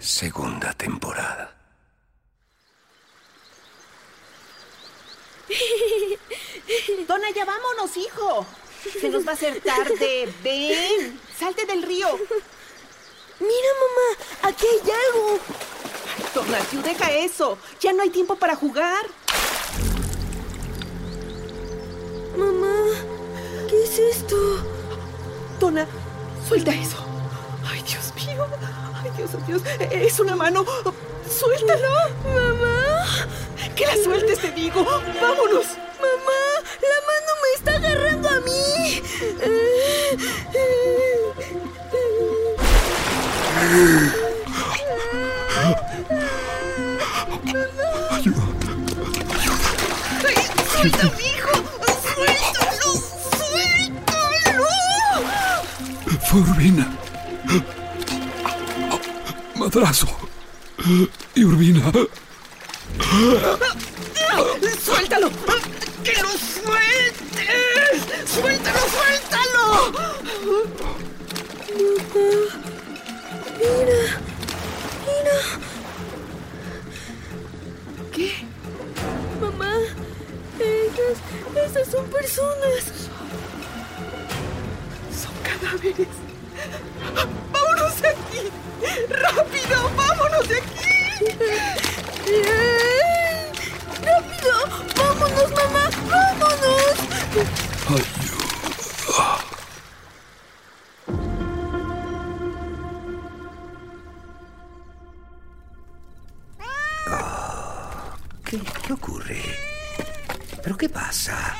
Segunda temporada. Dona, ya vámonos, hijo. Se nos va a hacer tarde. Ven, salte del río. Mira, mamá, aquí hay algo. Dona, tú deja eso. Ya no hay tiempo para jugar. Mamá, ¿qué es esto? Dona, suelta eso. Ay, Dios mío. Ay, Dios, oh, Dios. Es una mano. Suéltalo. Mamá. Que la sueltes, te digo. Vámonos. Mamá, la mano me está agarrando a mí. Ayuda. ¡Suéltalo, hijo! ¡Suéltalo! ¡Suéltalo! Fue Urbina. Madrazo. Y Urbina. ¡Suéltalo! ¡Que lo sueltes! ¡Suéltalo, suéltalo! Mira, mira. ¿Qué? Mamá, esas, esas son personas. Son cadáveres. ¡Rápido! ¡Vámonos, mamá! ¡Vámonos! Ayuda. ¿Qué, ocurre? ¿Pero qué pasa?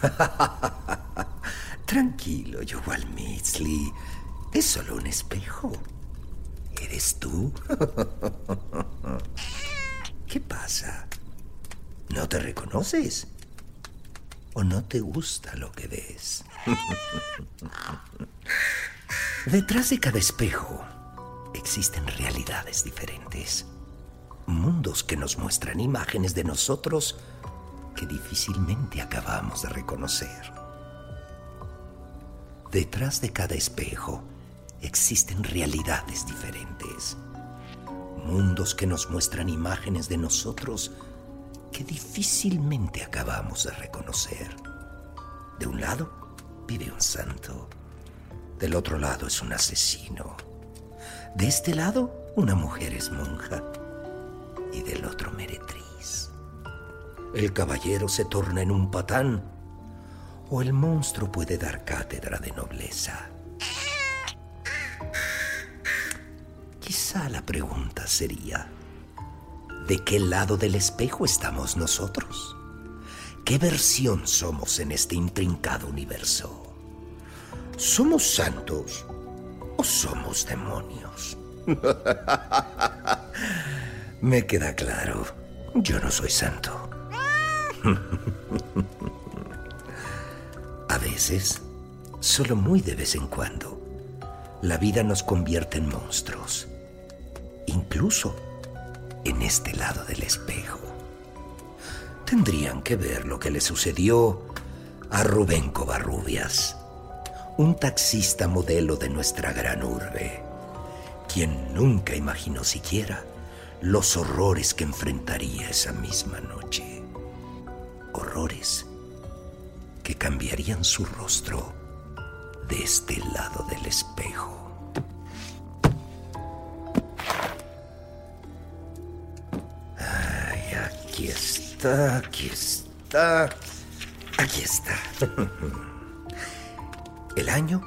Tranquilo, Joel Mitsley. Es solo un espejo. ¿Qué pasa? ¿No te reconoces? ¿O no te gusta lo que ves? Detrás de cada espejo existen realidades diferentes. Mundos que nos muestran imágenes de nosotros que difícilmente acabamos de reconocer. Detrás de cada espejo existen realidades diferentes. Mundos que nos muestran imágenes de nosotros que difícilmente acabamos de reconocer. De un lado vive un santo. Del otro lado es un asesino. De este lado una mujer es monja. Y del otro meretriz. El caballero se torna en un patán o el monstruo puede dar cátedra de nobleza. La pregunta sería, ¿de qué lado del espejo estamos nosotros? ¿Qué versión somos en este intrincado universo? ¿Somos santos o somos demonios? Me queda claro, yo no soy santo. A veces, solo muy de vez en cuando, la vida nos convierte en monstruos. Incluso en este lado del espejo. Tendrían que ver lo que le sucedió a Rubén Covarrubias, un taxista modelo de nuestra gran urbe, quien nunca imaginó siquiera los horrores que enfrentaría esa misma noche. Horrores que cambiarían su rostro de este lado del espejo. Aquí está, aquí está, aquí está. El año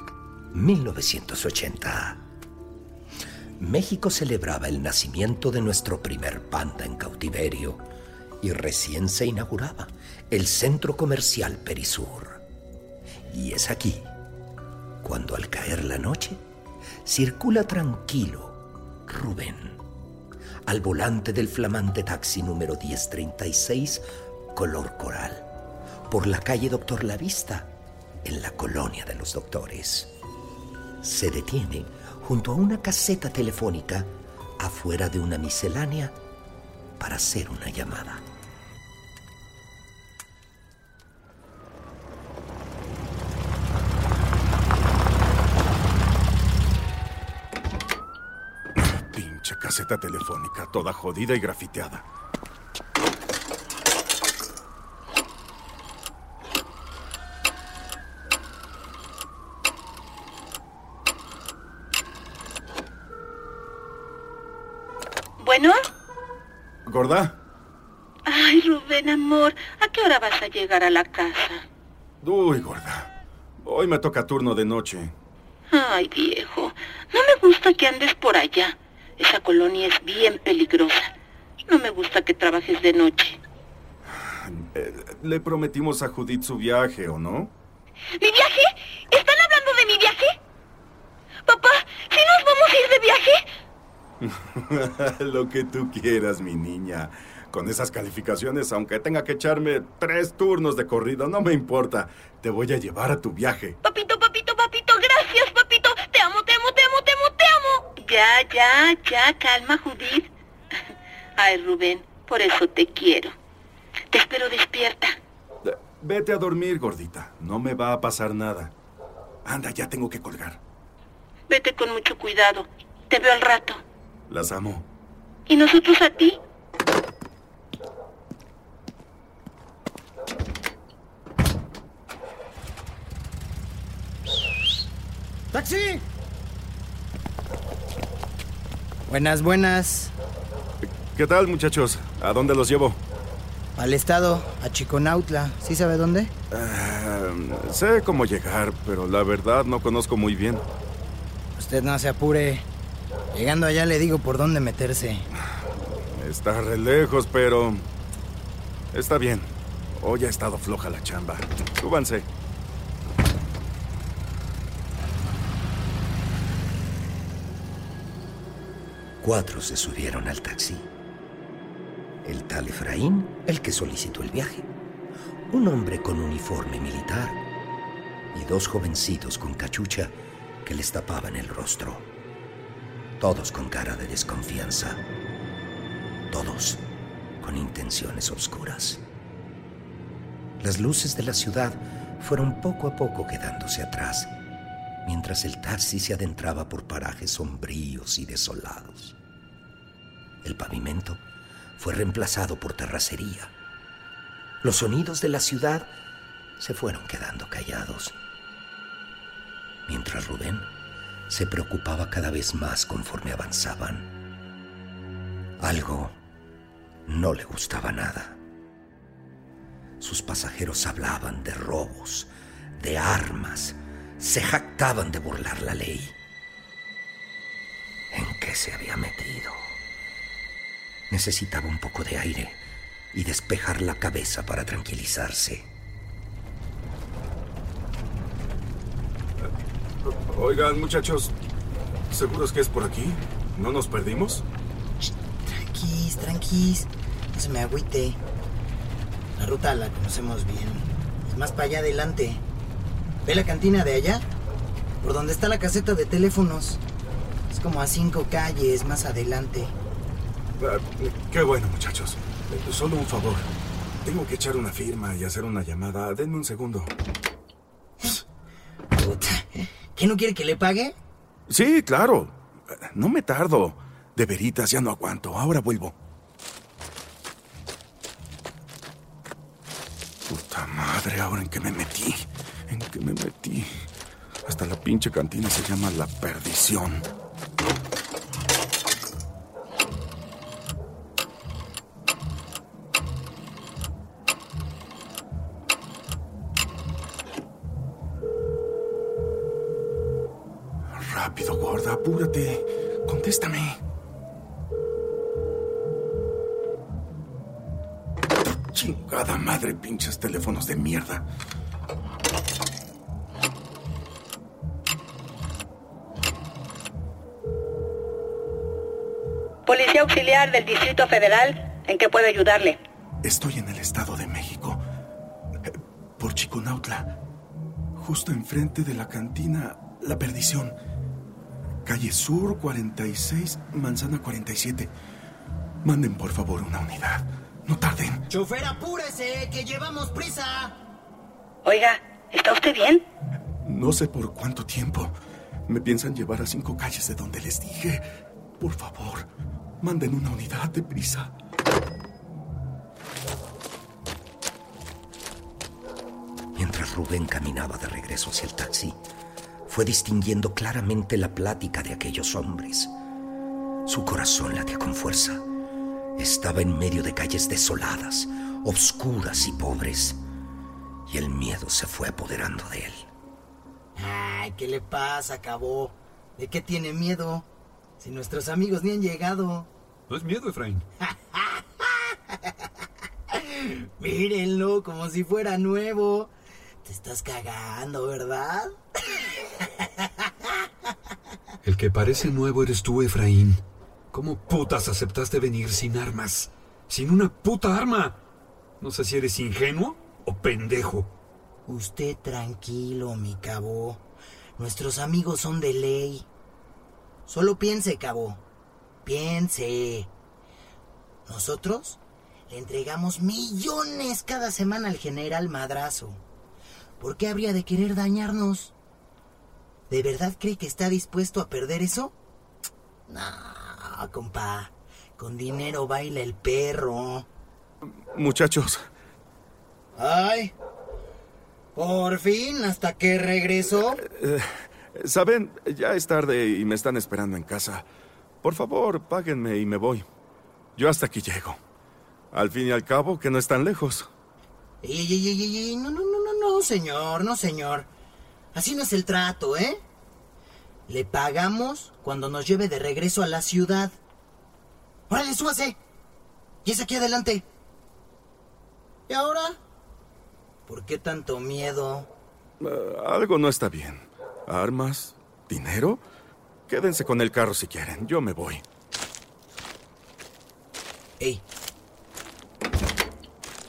1980. México celebraba el nacimiento de nuestro primer panda en cautiverio y recién se inauguraba el centro comercial Perisur. Y es aquí, cuando al caer la noche, circula tranquilo Rubén, al volante del flamante taxi número 1036, color coral, por la calle Doctor Lavista, en la colonia de los doctores. Se detiene junto a una caseta telefónica afuera de una miscelánea para hacer una llamada. Caseta telefónica, toda jodida y grafiteada. Bueno. ¿Gorda? Ay, Rubén, amor, ¿a qué hora vas a llegar a la casa? Uy, gorda. Hoy me toca turno de noche. Ay, viejo, no me gusta que andes por allá. Esa colonia es bien peligrosa. No me gusta que trabajes de noche. Le prometimos a Judith su viaje, ¿o no? ¿Mi viaje? ¿Están hablando de mi viaje? Papá, ¿sí nos vamos a ir de viaje? Lo que tú quieras, mi niña. Con esas calificaciones, aunque tenga que echarme tres turnos de corrido, no me importa. Te voy a llevar a tu viaje. Papito, Ya, ya, ya, calma, Judith. Ay, Rubén, por eso te quiero. Te espero despierta. Eh, Vete a dormir, gordita. No me va a pasar nada. Anda, ya tengo que colgar. Vete con mucho cuidado. Te veo al rato. Las amo. ¿Y nosotros a ti? ¡Taxi! Buenas, buenas. ¿Qué tal, muchachos? ¿A dónde los llevo? Al estado, a Chiconautla. ¿Sí sabe dónde? Ah, sé cómo llegar, pero la verdad no conozco muy bien. Usted no se apure. Llegando allá le digo por dónde meterse. Está re lejos, pero... Está bien. Hoy ha estado floja la chamba. Súbanse. Cuatro se subieron al taxi. El tal Efraín, el que solicitó el viaje. Un hombre con uniforme militar. Y dos jovencitos con cachucha que les tapaban el rostro. Todos con cara de desconfianza. Todos con intenciones oscuras. Las luces de la ciudad fueron poco a poco quedándose atrás, mientras el taxi se adentraba por parajes sombríos y desolados. El pavimento fue reemplazado por terracería. Los sonidos de la ciudad se fueron quedando callados, mientras Rubén se preocupaba cada vez más conforme avanzaban. Algo no le gustaba nada. Sus pasajeros hablaban de robos, de armas, se jactaban de burlar la ley. ¿En qué se había metido? Necesitaba un poco de aire y despejar la cabeza para tranquilizarse. Oigan, muchachos, ¿seguros que es por aquí? ¿No nos perdimos? Tranquis, tranquis. No se me agüite. La ruta la conocemos bien. Es más para allá adelante. ¿Ve la cantina de allá? Por donde está la caseta de teléfonos. Es como a cinco calles más adelante. Ah, qué bueno, muchachos. Solo un favor. Tengo que echar una firma y hacer una llamada. Denme un segundo. Puta. ¿Qué no quiere que le pague? Sí, claro. No me tardo. De veritas, ya no aguanto. Ahora vuelvo. Madre, ahora en qué me metí. ¿En qué me metí? Hasta la pinche cantina se llama La Perdición. Rápido, gorda, apúrate. Contéstame. Pinches teléfonos de mierda. Policía auxiliar del Distrito Federal, ¿en qué puedo ayudarle? Estoy en el Estado de México. eh, Por Chiconautla. Justo enfrente de la cantina La Perdición. Calle Sur 46, Manzana 47. Manden por favor una unidad. No tarden. Chofer, apúrese, que llevamos prisa. Oiga, ¿está usted bien? No sé por cuánto tiempo. Me piensan llevar a cinco calles de donde les dije. Por favor, manden una unidad de prisa. Mientras Rubén caminaba de regreso hacia el taxi, fue distinguiendo claramente la plática de aquellos hombres. Su corazón latía con fuerza. Estaba en medio de calles desoladas, obscuras y pobres, y el miedo se fue apoderando de él. Ay, ¿qué le pasa, cabo? ¿De qué tiene miedo? Si nuestros amigos ni han llegado. No es miedo, Efraín. Mírenlo, como si fuera nuevo. Te estás cagando, ¿verdad? El que parece nuevo eres tú, Efraín. ¿Cómo putas aceptaste venir sin armas? Sin una puta arma. No sé si eres ingenuo o pendejo. Usted tranquilo, mi cabo. Nuestros amigos son de ley. Solo piense, cabo. Piense. Nosotros le entregamos millones cada semana al general Madrazo. ¿Por qué habría de querer dañarnos? ¿De verdad cree que está dispuesto a perder eso? No, compa. Con dinero baila el perro. Muchachos, Ay. Por fin, hasta que regresó. eh, saben, ya es tarde y me están esperando en casa. Por favor, páguenme y me voy. Yo hasta aquí llego. Al fin y al cabo, que no están lejos. Ey, ey, ey, no, no, no, no, no, señor, no, señor. Así no es el trato, ¿eh? Le pagamos cuando nos lleve de regreso a la ciudad. ¡Órale, súbase! Y es aquí adelante. ¿Y ahora? ¿Por qué tanto miedo? Eh, algo no está bien. ¿Armas? ¿Dinero? Quédense con el carro si quieren. Yo me voy. Ey.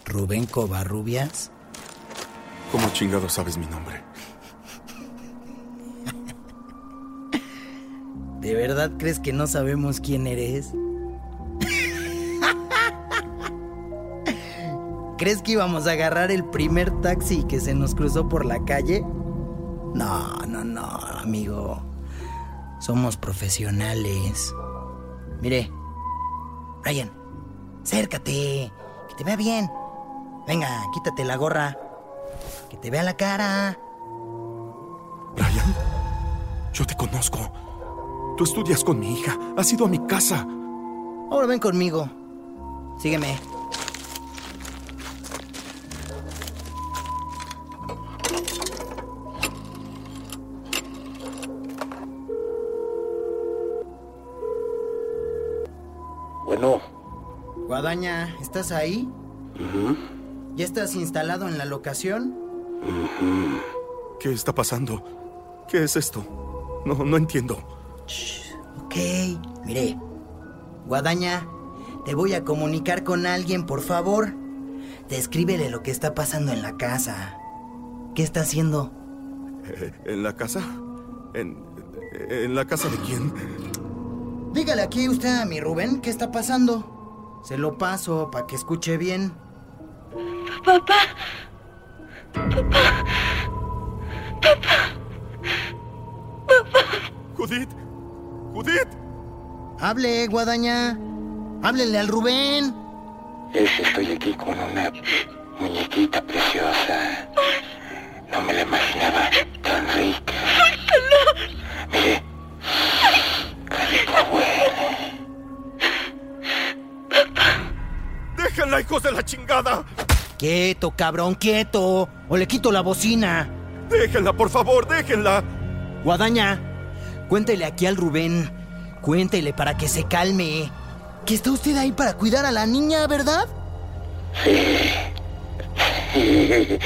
¿Rubén Covarrubias? ¿Cómo chingado sabes mi nombre? ¿De verdad crees que no sabemos quién eres? ¿Crees que íbamos a agarrar el primer taxi que se nos cruzó por la calle? No, no, no, amigo. Somos profesionales. Mire, Ryan, acércate, que te vea bien. Venga, quítate la gorra. Que te vea la cara. Brian, yo te conozco. Tú estudias con mi hija. Has ido a mi casa. Ahora ven conmigo. Sígueme. Bueno, Guadaña, ¿estás ahí? ¿Ya estás instalado en la locación? ¿Qué está pasando? ¿Qué es esto? No, no entiendo. Ok, mire. Guadaña, te voy a comunicar con alguien, por favor. Descríbele lo que está pasando en la casa. ¿Qué está haciendo? Eh, ¿En la casa? ¿En, ¿En la casa de quién? Dígale aquí usted a mi Rubén qué está pasando. Se lo paso para que escuche bien. Papá. Papá. Papá. Papá. Judith. Judith. Hable, guadaña. Háblele al Rubén. Es que estoy aquí con una muñequita preciosa. No me la imaginaba tan rica. Mire. Carito bueno. ¡Déjenla, hijos de la chingada! Quieto, cabrón, quieto. O le quito la bocina. Déjenla, por favor, déjenla. Guadaña, cuéntele aquí al Rubén. Cuéntele para que se calme. Que está usted ahí para cuidar a la niña, ¿verdad? Sí. Sí.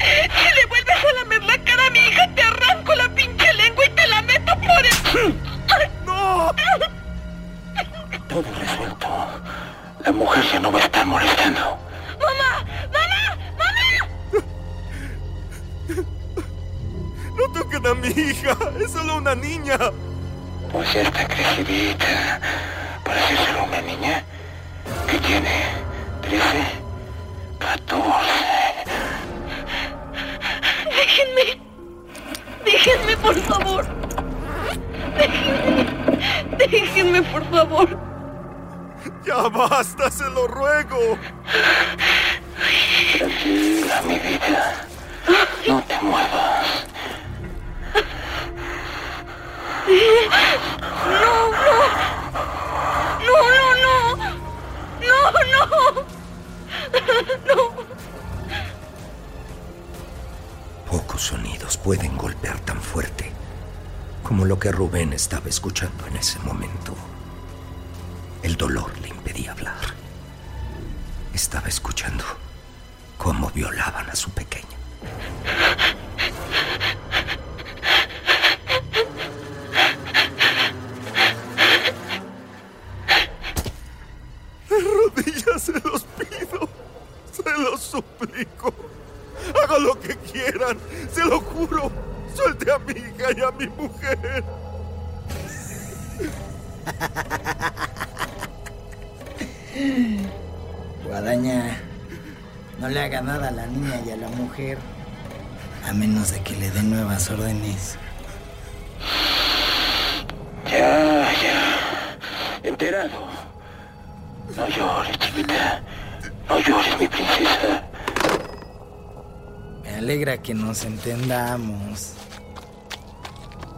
Si le vuelves a lamer la cara a mi hija, te arranco la pinche lengua y te la meto por el... ¡No! Todo resuelto. La mujer ya no va a estar molestando. ¡Mamá! Toquen a mi hija! ¡Es solo una niña! Pues ya está crecidita. Para ser solo una niña que tiene 13, 14. Déjenme. Déjenme, por favor. Déjenme. Déjenme, por favor. ¡Ya basta, se lo ruego! Tranquila, mi vida. No te muevas. No, no. No, no, no. No, no. No. Pocos sonidos pueden golpear tan fuerte como lo que Rubén estaba escuchando en ese momento. El dolor le impedía hablar. Estaba escuchando cómo violaban a su pequeña. Nada a la niña y a la mujer. A menos de que le den nuevas órdenes. Ya, ya. Enterado. No llores, chiquita. No llores, mi princesa. Me alegra que nos entendamos.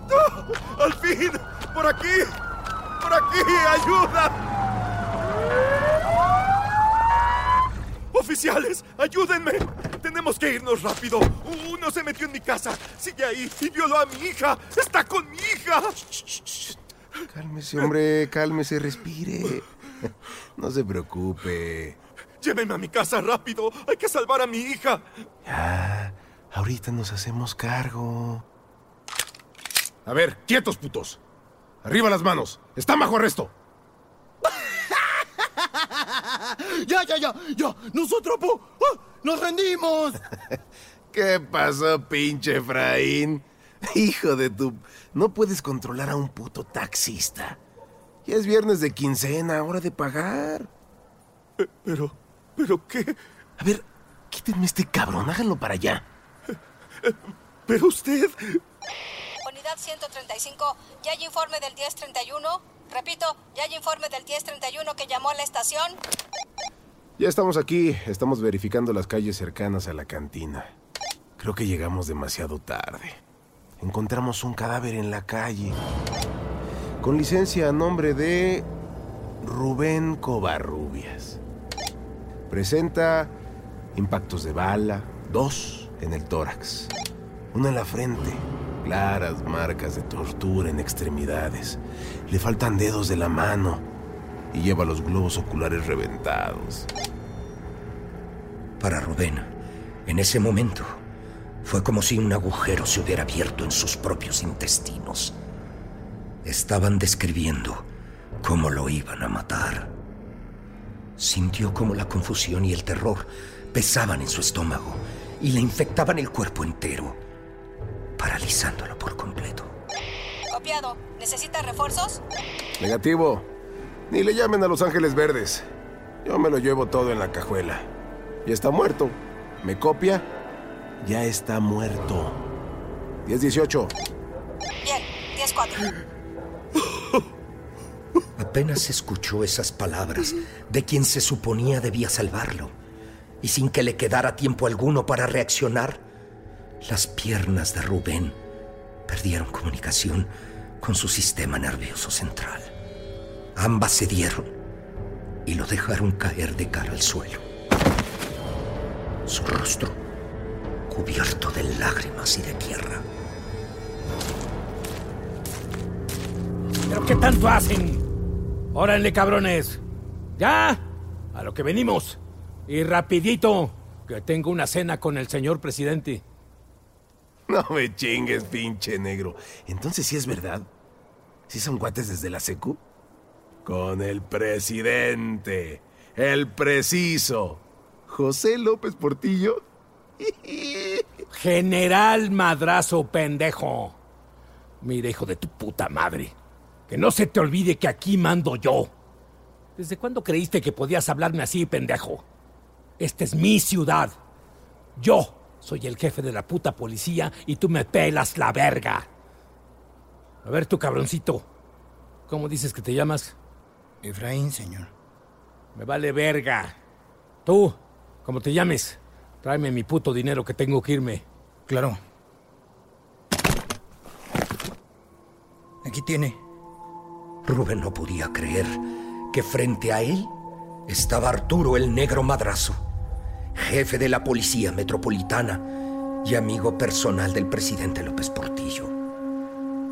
¡No! ¡Al fin! ¡Por aquí! ¡Por aquí! ¡Ayuda! ¡Oficiales! ¡Ayúdenme! Tenemos que irnos rápido. Uno se metió en mi casa. Sigue ahí y violó a mi hija. ¡Está con mi hija! Cálmese, hombre, cálmese, respire. No se preocupe. Llévenme a mi casa rápido. Hay que salvar a mi hija. Ya, ahorita nos hacemos cargo. A ver, quietos, putos. Arriba las manos. Están bajo arresto. ¡Ya, ya, ya! ¡Ya! ¡Nos atrapó! ¡Ah! ¡Nos rendimos! ¿Qué pasó, pinche Efraín? Hijo de tu... No puedes controlar a un puto taxista. Ya es viernes de quincena, hora de pagar. Eh, Pero... ¿Pero qué? A ver, quítenme este cabrón, háganlo para allá. Pero usted... Unidad 135, ¿ya hay informe del 1031? Repito, ¿ya hay informe del 1031 que llamó a la estación? Ya estamos aquí, estamos verificando las calles cercanas a la cantina. Creo que llegamos demasiado tarde. Encontramos un cadáver en la calle. Con licencia a nombre de Rubén Covarrubias. Presenta impactos de bala, dos en el tórax, uno en la frente, claras marcas de tortura en extremidades. Le faltan dedos de la mano y lleva los globos oculares reventados. Para Rubén, en ese momento, fue como si un agujero se hubiera abierto en sus propios intestinos. Estaban describiendo cómo lo iban a matar. Sintió como la confusión y el terror pesaban en su estómago y le infectaban el cuerpo entero. Paralizándolo por completo. Copiado. ¿Necesita refuerzos? Negativo. Ni le llamen a Los Ángeles Verdes. Yo me lo llevo todo en la cajuela. Ya está muerto. ¿Me copia? Ya está muerto. 10-18. Bien, 10-4. Apenas escuchó esas palabras de quien se suponía debía salvarlo, y sin que le quedara tiempo alguno para reaccionar, las piernas de Rubén perdieron comunicación con su sistema nervioso central. Ambas cedieron y lo dejaron caer de cara al suelo. Su rostro cubierto de lágrimas y de tierra. ¿Pero qué tanto hacen? Órale, cabrones. Ya, a lo que venimos. Y rapidito, que tengo una cena con el señor presidente. No me chingues, pinche negro. Entonces sí es verdad. ¿Sí son cuates desde la secu? Con el presidente. El preciso. José López Portillo. General Madrazo, pendejo. Mira, hijo de tu puta madre. Que no se te olvide que aquí mando yo. ¿Desde cuándo creíste que podías hablarme así, pendejo? Esta es mi ciudad. Yo soy el jefe de la puta policía y tú me pelas la verga. A ver, tu cabroncito. ¿Cómo dices que te llamas? Efraín, señor. Me vale verga. Tú, como te llames, tráeme mi puto dinero que tengo que irme. Claro. Aquí tiene. Rubén no podía creer que frente a él estaba Arturo el Negro Madrazo, jefe de la Policía Metropolitana y amigo personal del presidente López Portillo.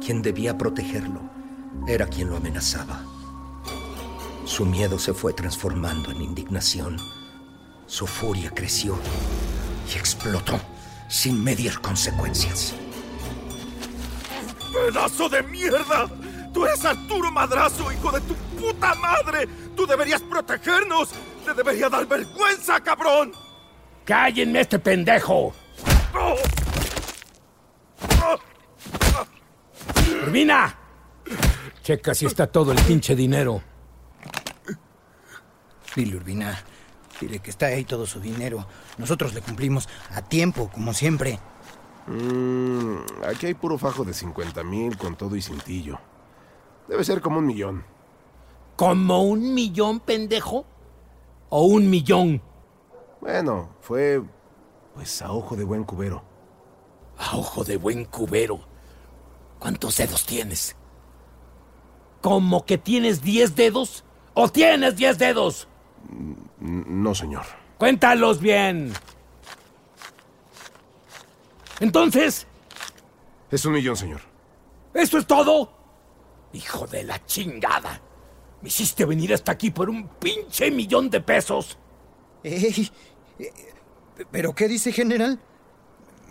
Quien debía protegerlo era quien lo amenazaba. Su miedo se fue transformando en indignación. Su furia creció y explotó sin medir consecuencias. ¡Pedazo de mierda! ¡Tú eres Arturo Madrazo, hijo de tu puta madre! ¡Tú deberías protegernos! ¡Te debería dar vergüenza, cabrón! ¡Cállenme este pendejo! ¡Urbina! Checa si está todo el pinche dinero. Dile, Urbina. Dile que está ahí todo su dinero. Nosotros le cumplimos a tiempo, como siempre. Mm, aquí hay puro fajo de 50 mil con todo y cintillo. Debe ser como un millón. ¿Como un millón, pendejo? ¿O un millón? Bueno, fue pues a ojo de buen cubero. A ojo de buen cubero. ¿Cuántos dedos tienes? ¿Como que tienes 10 dedos? ¿O tienes 10 dedos? No, señor. Cuéntalos bien. Entonces... Es un millón, señor. ¿Eso es todo? Hijo de la chingada. Me hiciste venir hasta aquí por un pinche millón de pesos. Ey, ¿Pero qué dice, general?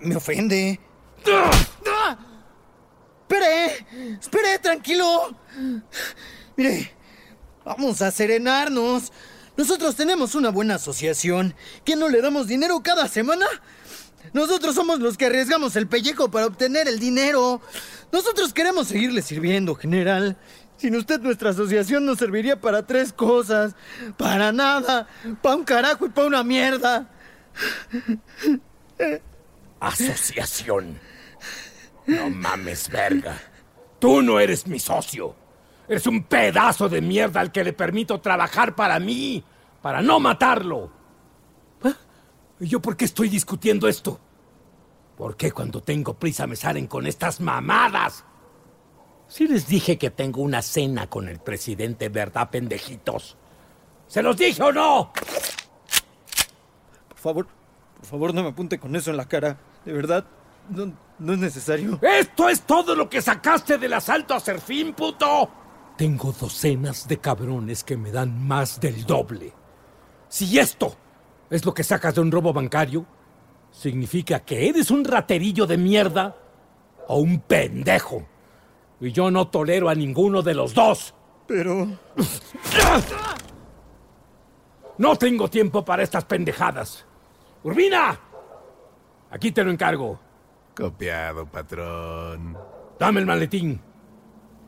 Me ofende. ¡Espere! ¡Espere, tranquilo! Mire, vamos a serenarnos. Nosotros tenemos una buena asociación. ¿Que no le damos dinero cada semana? Nosotros somos los que arriesgamos el pellejo para obtener el dinero. Nosotros queremos seguirle sirviendo, general. Sin usted nuestra asociación nos serviría para tres cosas. Para nada. Para un carajo y para una mierda. Asociación. No mames, verga. Tú no eres mi socio. Eres un pedazo de mierda al que le permito trabajar para mí, para no matarlo. ¿Y yo por qué estoy discutiendo esto? ¿Por qué cuando tengo prisa me salen con estas mamadas? Si les dije que tengo una cena con el presidente, ¿verdad, pendejitos? ¿Se los dije o no? Por favor, por favor, no me apunte con eso en la cara. De verdad, no, no es necesario. ¿Esto es todo lo que sacaste del asalto a Serfín, puto? Tengo docenas de cabrones que me dan más del doble. Si esto es lo que sacas de un robo bancario, significa que eres un raterillo de mierda o un pendejo. Y yo no tolero a ninguno de los dos. Pero... No tengo tiempo para estas pendejadas. Urbina, aquí te lo encargo. Copiado, patrón. Dame el maletín.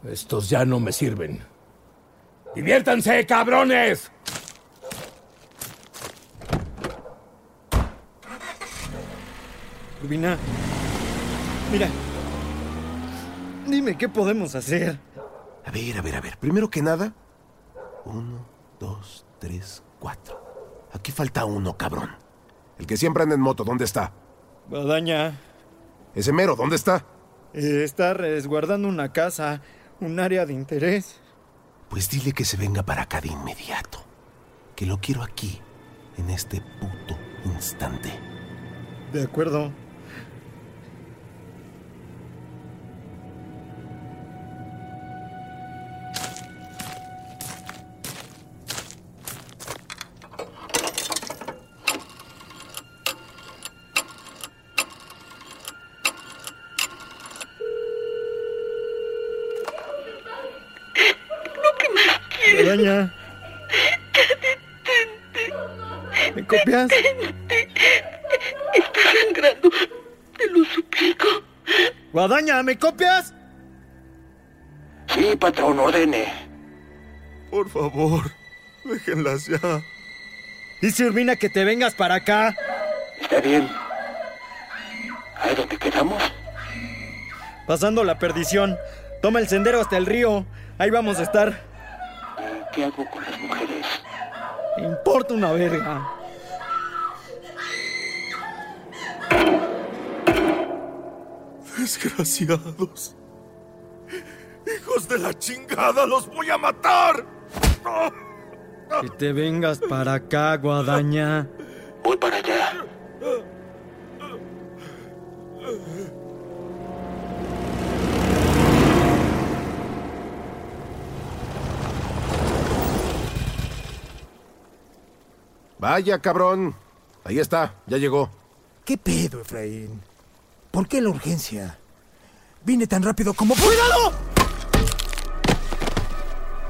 Estos ya no me sirven. ¡Diviértanse, cabrones! Urbina, mira. Dime, ¿qué podemos hacer? A ver, a ver, a ver. Primero que nada. Uno, dos, tres, cuatro. Aquí falta uno, cabrón. El que siempre anda en moto, ¿dónde está? Guadaña. Ese mero, ¿dónde está? Eh, está resguardando una casa, un área de interés. Pues dile que se venga para acá de inmediato. Que lo quiero aquí, en este puto instante. De acuerdo. ¿Me copias? Está sangrando. Te lo suplico. Guadaña, ¿me copias? Sí, patrón, ordene. Por favor, déjenlas ya. Dice Urbina que te vengas para acá. Está bien. ¿Ahí donde quedamos? Pasando la perdición. Toma el sendero hasta el río. Ahí vamos a estar. ¿Qué hago con las mujeres? Me importa una verga. Desgraciados. Hijos de la chingada, los voy a matar. Que te vengas para acá, Guadaña. Voy para allá. Vaya, cabrón. Ahí está, ya llegó. ¿Qué pedo, Efraín? ¿Por qué la urgencia? Vine tan rápido como... ¡Cuidado!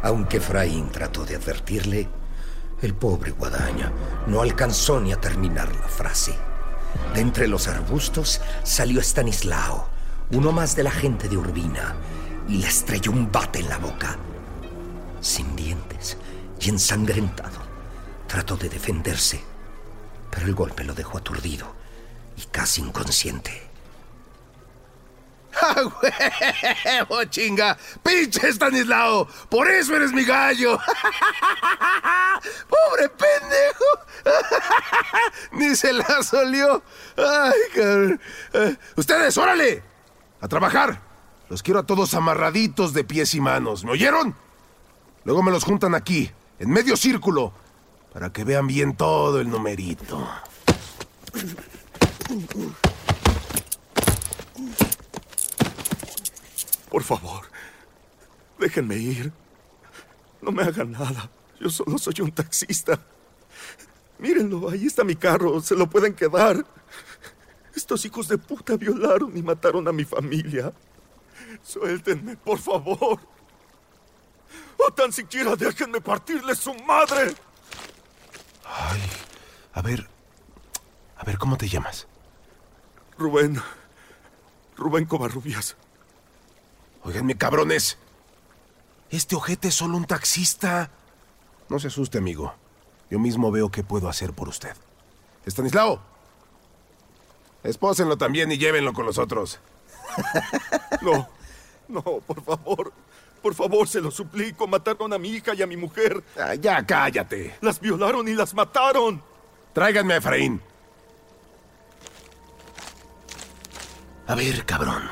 Aunque Efraín trató de advertirle, el pobre Guadaña no alcanzó ni a terminar la frase. De entre los arbustos salió Stanislao, uno más de la gente de Urbina, y le estrelló un bate en la boca. Sin dientes y ensangrentado, trató de defenderse, pero el golpe lo dejó aturdido y casi inconsciente. ¡Ah, huevo, chinga! ¡Pinche Stanislao! ¡Por eso eres mi gallo! ¡Pobre pendejo! Ni se la solió. ¡Ay, cabrón! Eh, ¡Ustedes, órale! ¡A trabajar! Los quiero a todos amarraditos de pies y manos. ¿Me oyeron? Luego me los juntan aquí, en medio círculo, para que vean bien todo el numerito. Por favor, déjenme ir. No me hagan nada. Yo solo soy un taxista. Mírenlo, ahí está mi carro. Se lo pueden quedar. Estos hijos de puta violaron y mataron a mi familia. Suéltenme, por favor. O tan siquiera déjenme partirle su madre. Ay, a ver. A ver, ¿cómo te llamas? Rubén. Rubén Covarrubias. Oiganme, cabrones. Este ojete es solo un taxista. No se asuste, amigo. Yo mismo veo qué puedo hacer por usted. Estanislao. Espósenlo también y llévenlo con los otros. No, no, por favor. Por favor, se lo suplico. Mataron a mi hija y a mi mujer. Ah, ya cállate. Las violaron y las mataron. Tráiganme a Efraín. A ver, cabrón.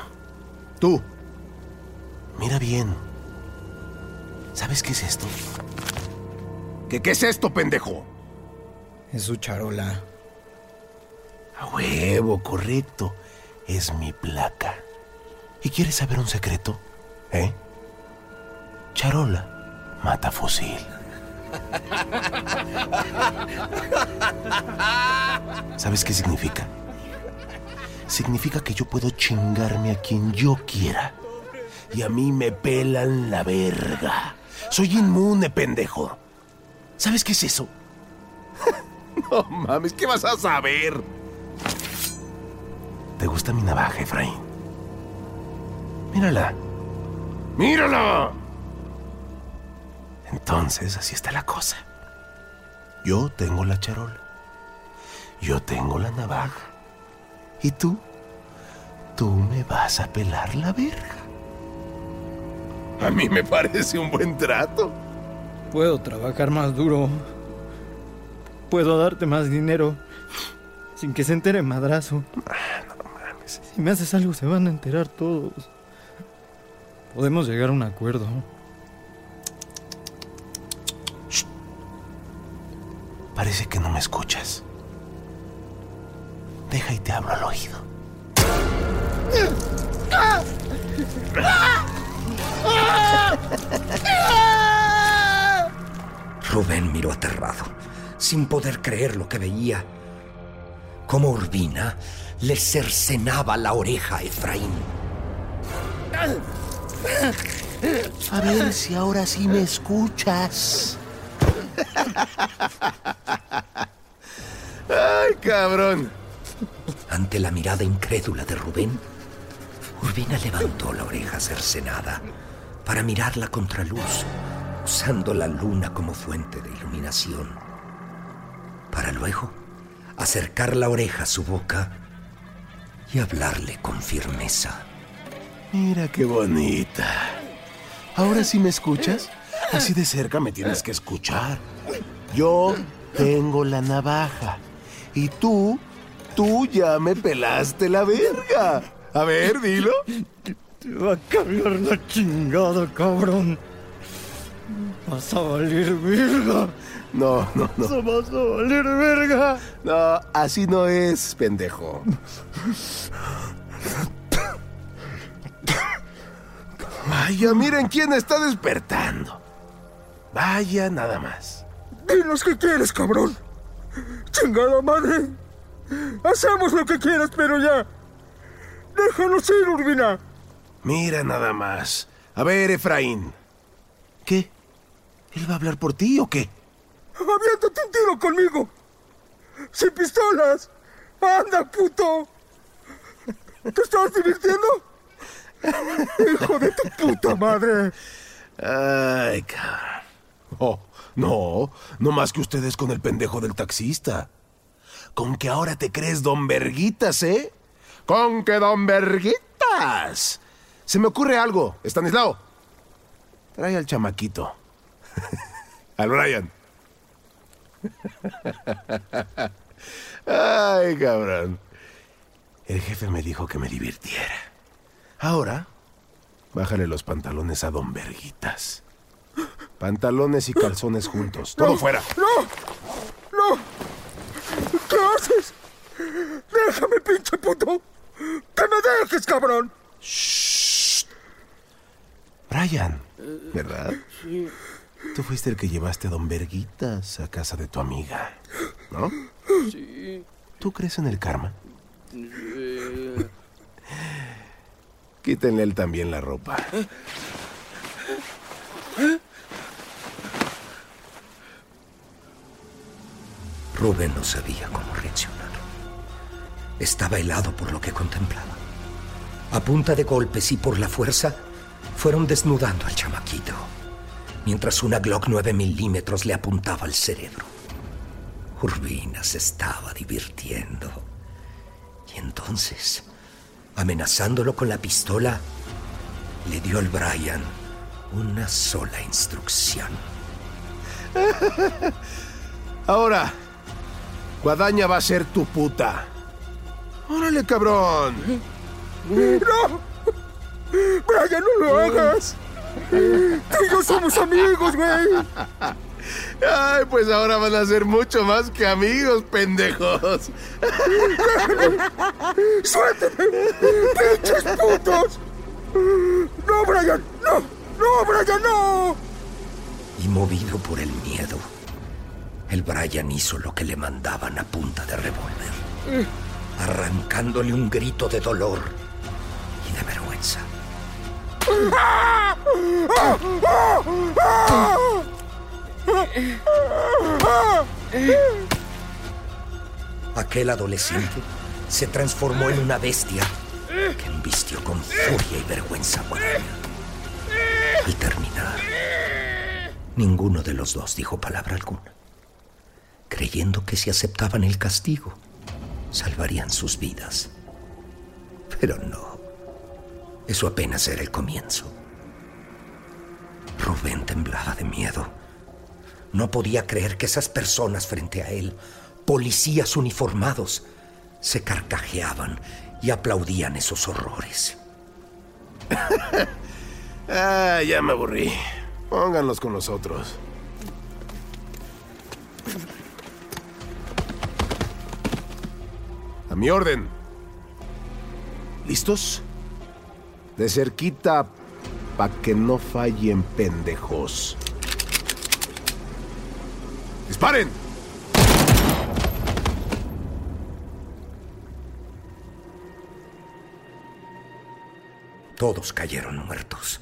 Tú. Mira bien. ¿Sabes qué es esto? ¿Qué, qué es esto, pendejo? Es su charola. A huevo, correcto. Es mi placa. ¿Y quieres saber un secreto? ¿Eh? Charola mata fusil. ¿Sabes qué significa? Significa que yo puedo chingarme a quien yo quiera. Y a mí me pelan la verga. Soy inmune, pendejo. ¿Sabes qué es eso? no mames, ¿qué vas a saber? ¿Te gusta mi navaja, Efraín? Mírala. ¡Mírala! Entonces, así está la cosa. Yo tengo la charola. Yo tengo la navaja. ¿Y tú? Tú me vas a pelar la verga. A mí me parece un buen trato. Puedo trabajar más duro. Puedo darte más dinero. Sin que se entere madrazo. Si me haces algo, se van a enterar todos. Podemos llegar a un acuerdo. Parece que no me escuchas. Deja y te hablo al oído. Rubén miró aterrado, sin poder creer lo que veía. Como Urbina le cercenaba la oreja a Efraín. A ver si ahora sí me escuchas. ¡Ay, cabrón! Ante la mirada incrédula de Rubén, Urbina levantó la oreja cercenada para mirar la contraluz, usando la luna como fuente de iluminación, para luego acercar la oreja a su boca y hablarle con firmeza. Mira qué bonita. ¿Ahora sí me escuchas? Así de cerca me tienes que escuchar. Yo tengo la navaja. Y tú, tú ya me pelaste la verga. A ver, dilo. Te va a cargar la chingada, cabrón. Vas a valer verga. No, no, no. Eso vas a valer verga. No, así no es, pendejo. Vaya, miren quién está despertando. Vaya, nada más. Dinos qué quieres, cabrón. Chingada madre. Hacemos lo que quieras, pero ya. Déjanos ir, Urbina. Mira nada más. A ver, Efraín. ¿Qué? ¿Él va a hablar por ti o qué? Aviéntate un tiro conmigo. Sin pistolas. Anda, puto. ¿Te estás divirtiendo? Hijo de tu puta madre. Ay, cabrón. Oh, no, no más que ustedes con el pendejo del taxista. Con que ahora te crees don Verguitas, ¿eh? Con que don Verguitas. Se me ocurre algo, Estanislao. Trae al chamaquito. al Brian. Ay, cabrón. El jefe me dijo que me divirtiera. Ahora, bájale los pantalones a don Verguitas. Pantalones y calzones juntos. Todo No, fuera. ¡No! ¡No! ¿Qué haces? ¡Déjame, pinche puto! ¡Que me dejes, cabrón! Brian, ¿verdad? Tú fuiste el que llevaste a don Verguitas a casa de tu amiga, ¿no? Sí. ¿Tú crees en el karma? Eh, Quítenle él también la ropa. Rubén no sabía cómo reaccionar. Estaba helado por lo que contemplaba. A punta de golpes y por la fuerza, fueron desnudando al chamaquito, mientras una Glock 9 milímetros le apuntaba al cerebro. Urbina se estaba divirtiendo. Y entonces, amenazándolo con la pistola, le dio al Brian una sola instrucción. Ahora, Guadaña va a ser tu puta. Órale, cabrón. ¡No! ¡Brian, no lo hagas! Tú y yo somos amigos, güey. Ay, pues ahora van a ser mucho más que amigos, pendejos. ¡Suélteme! ¡Pinches putos! ¡No, Brian! ¡No! ¡No, Brian, no! Y movido por el miedo, el Brian hizo lo que le mandaban a punta de revólver, arrancándole un grito de dolor y de vergüenza. Aquel adolescente se transformó en una bestia que embistió con furia y vergüenza a. Al terminar, ninguno de los dos dijo palabra alguna, creyendo que si aceptaban el castigo, salvarían sus vidas. Pero no, eso apenas era el comienzo. Rubén temblaba de miedo. No podía creer que esas personas frente a él, policías uniformados, se carcajeaban y aplaudían esos horrores. ah, ya me aburrí. Pónganlos con nosotros. A mi orden. ¿Listos? De cerquita, pa' que no fallen pendejos. ¡Disparen! Todos cayeron muertos.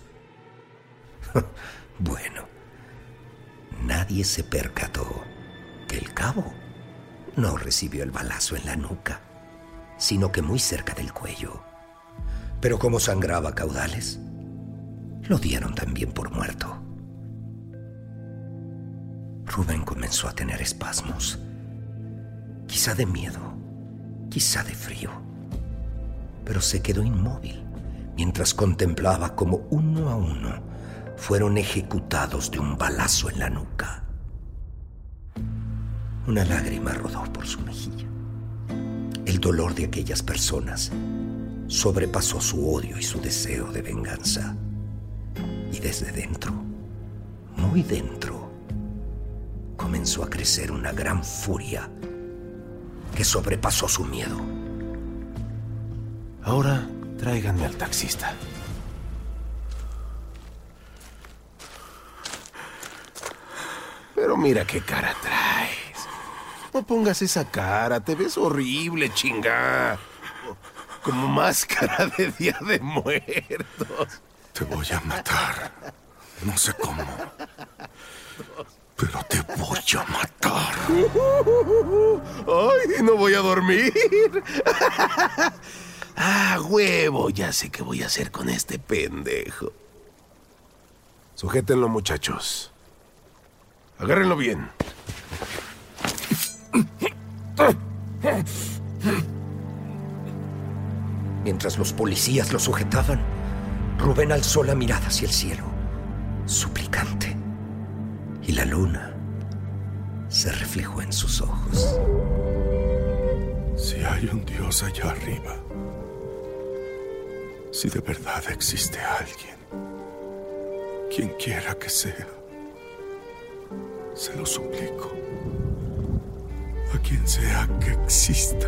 bueno, nadie se percató que el cabo no recibió el balazo en la nuca, sino que muy cerca del cuello. Pero como sangraba caudales, lo dieron también por muerto. Rubén comenzó a tener espasmos, quizá de miedo, quizá de frío, pero se quedó inmóvil mientras contemplaba como uno a uno fueron ejecutados de un balazo en la nuca. Una lágrima rodó por su mejilla. El dolor de aquellas personas sobrepasó su odio y su deseo de venganza. Y desde dentro, muy dentro, comenzó a crecer una gran furia que sobrepasó su miedo. Ahora tráiganme al taxista. Pero mira qué cara traes. No pongas esa cara, te ves horrible, chinga. Como máscara de Día de Muertos. Te voy a matar. No sé cómo. Pero te voy a matar. ¡Ay, no voy a dormir! ¡Ah, huevo! Ya sé qué voy a hacer con este pendejo. Sujétenlo, muchachos. Agárrenlo bien. Mientras los policías lo sujetaban, Rubén alzó la mirada hacia el cielo, suplicante, y la luna se reflejó en sus ojos. Si hay un Dios allá arriba, si de verdad existe alguien, quien quiera que sea, se lo suplico, a quien sea que exista,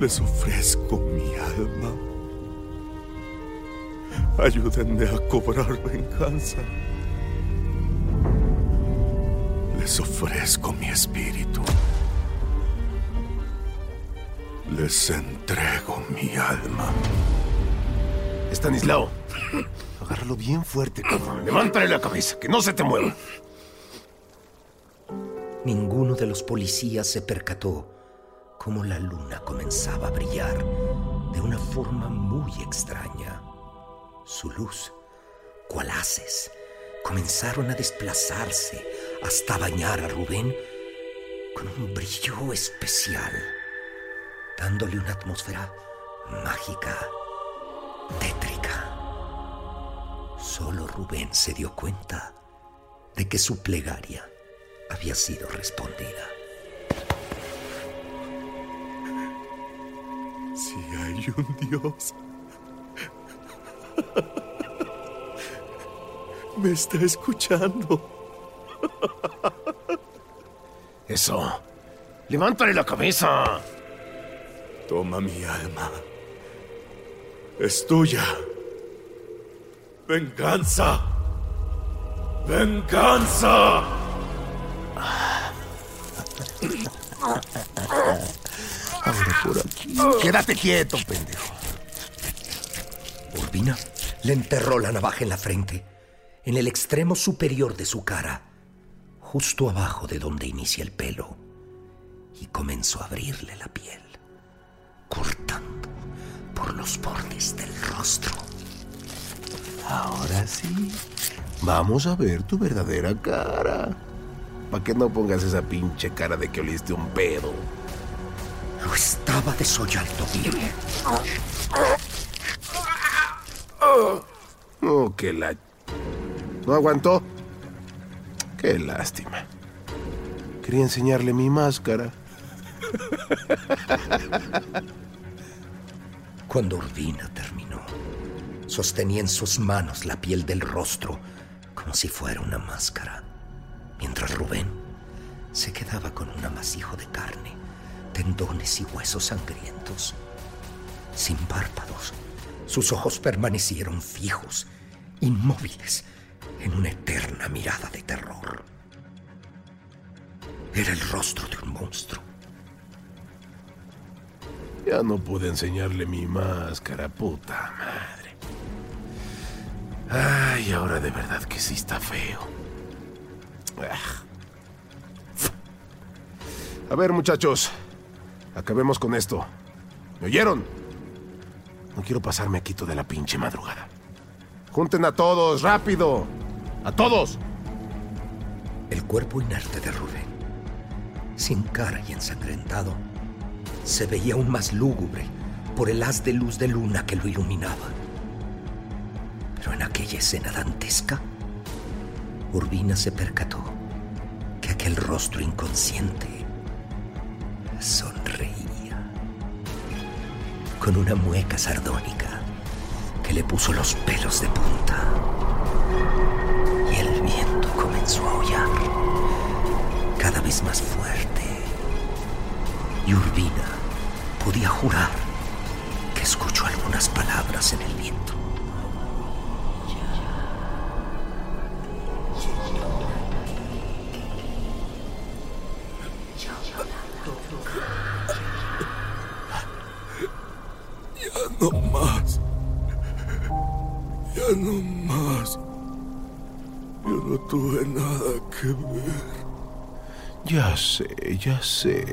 les ofrezco mi alma. Ayúdenme a cobrar venganza. Les ofrezco mi espíritu. Les entrego mi alma. Estanislao, agárralo bien fuerte, cabrón. Levántale la cabeza, que no se te mueva. Ninguno de los policías se percató cómo la luna comenzaba a brillar de una forma muy extraña. Su luz, cual haces, comenzaron a desplazarse hasta bañar a Rubén con un brillo especial, dándole una atmósfera mágica, tétrica. Solo Rubén se dio cuenta de que su plegaria había sido respondida. Si hay un Dios, me está escuchando. Eso. Levántale la cabeza. Toma mi alma. Es tuya. Venganza. Venganza. Quédate quieto, pendejo. Urbina le enterró la navaja en la frente, en el extremo superior de su cara, justo abajo de donde inicia el pelo, y comenzó a abrirle la piel, cortando por los bordes del rostro. Ahora sí, vamos a ver tu verdadera cara. ¿Para que no pongas esa pinche cara de que oliste un pedo? Lo estaba desollando bien. Oh, qué la... ¿No aguantó? Qué lástima. Quería enseñarle mi máscara. Cuando Urbina terminó, sostenía en sus manos la piel del rostro como si fuera una máscara, mientras Rubén se quedaba con un amasijo de carne, tendones y huesos sangrientos. Sin párpados, sus ojos permanecieron fijos, inmóviles, en una eterna mirada de terror. Era el rostro de un monstruo. Ya no pude enseñarle mi máscara, puta madre. Ay, ahora de verdad que sí está feo. Ah. A ver, muchachos, acabemos con esto. ¿Me oyeron? No quiero pasarme aquí toda la pinche madrugada. Junten a todos, rápido. A todos. El cuerpo inerte de Rubén, sin cara y ensangrentado, se veía aún más lúgubre por el haz de luz de luna que lo iluminaba. Pero en aquella escena dantesca, Urbina se percató que aquel rostro inconsciente sonreía con una mueca sardónica que le puso los pelos de punta. Y el viento comenzó a aullar cada vez más fuerte. Y Urbina podía jurar que escuchó algunas palabras en el viento. Ya sé, ya sé.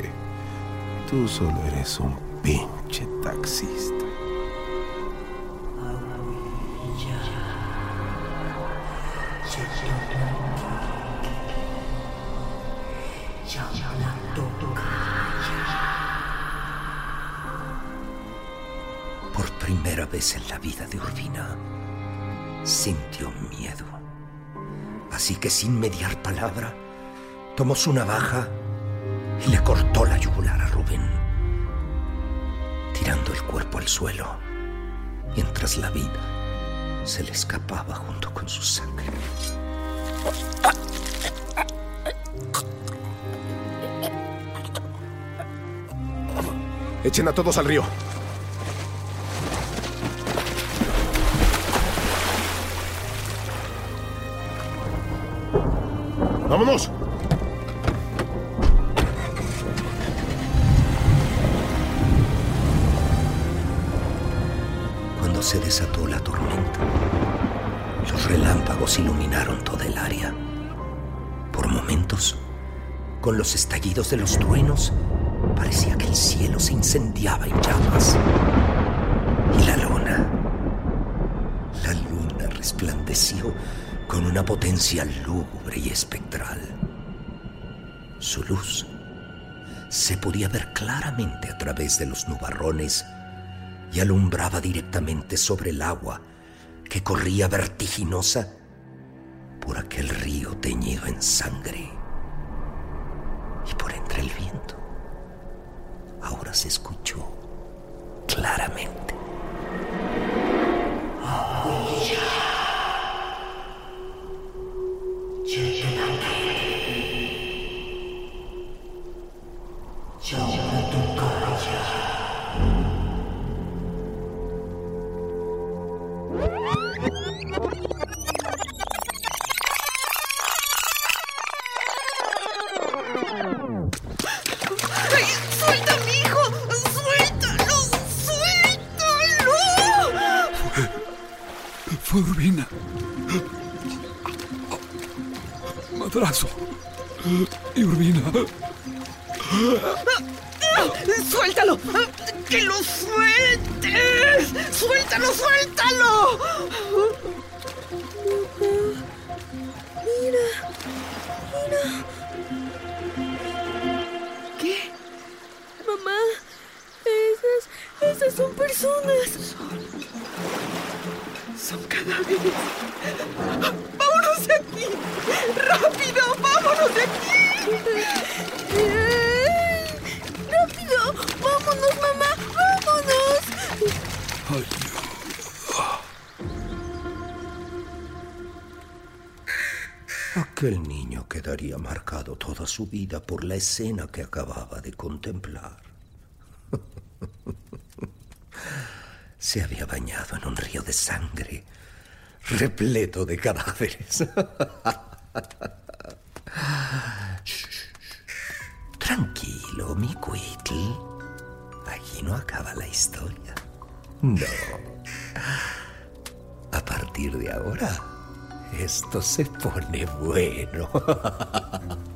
Tú solo eres un pinche taxista. Por primera vez en la vida de Urbina, sintió miedo. Así que sin mediar palabra, tomó su navaja y le cortó la yugular a Rubén, tirando el cuerpo al suelo, mientras la vida se le escapaba junto con su sangre. Echen a todos al río. ¡Vámonos! Tormenta, los relámpagos iluminaron toda el área. Por momentos, con los estallidos de los truenos, parecía que el cielo se incendiaba en llamas. Y la luna, la luna resplandeció con una potencia lúgubre y espectral. Su luz se podía ver claramente a través de los nubarrones y alumbraba directamente sobre el agua que corría vertiginosa por aquel río teñido en sangre. Y por entre el viento, ahora se escuchó claramente. Ha ha ha! Su vida por la escena que acababa de contemplar. Se había bañado en un río de sangre, repleto de cadáveres. Tranquilo, mi Quitl. Aquí no acaba la historia. No. A partir de ahora, esto se pone bueno.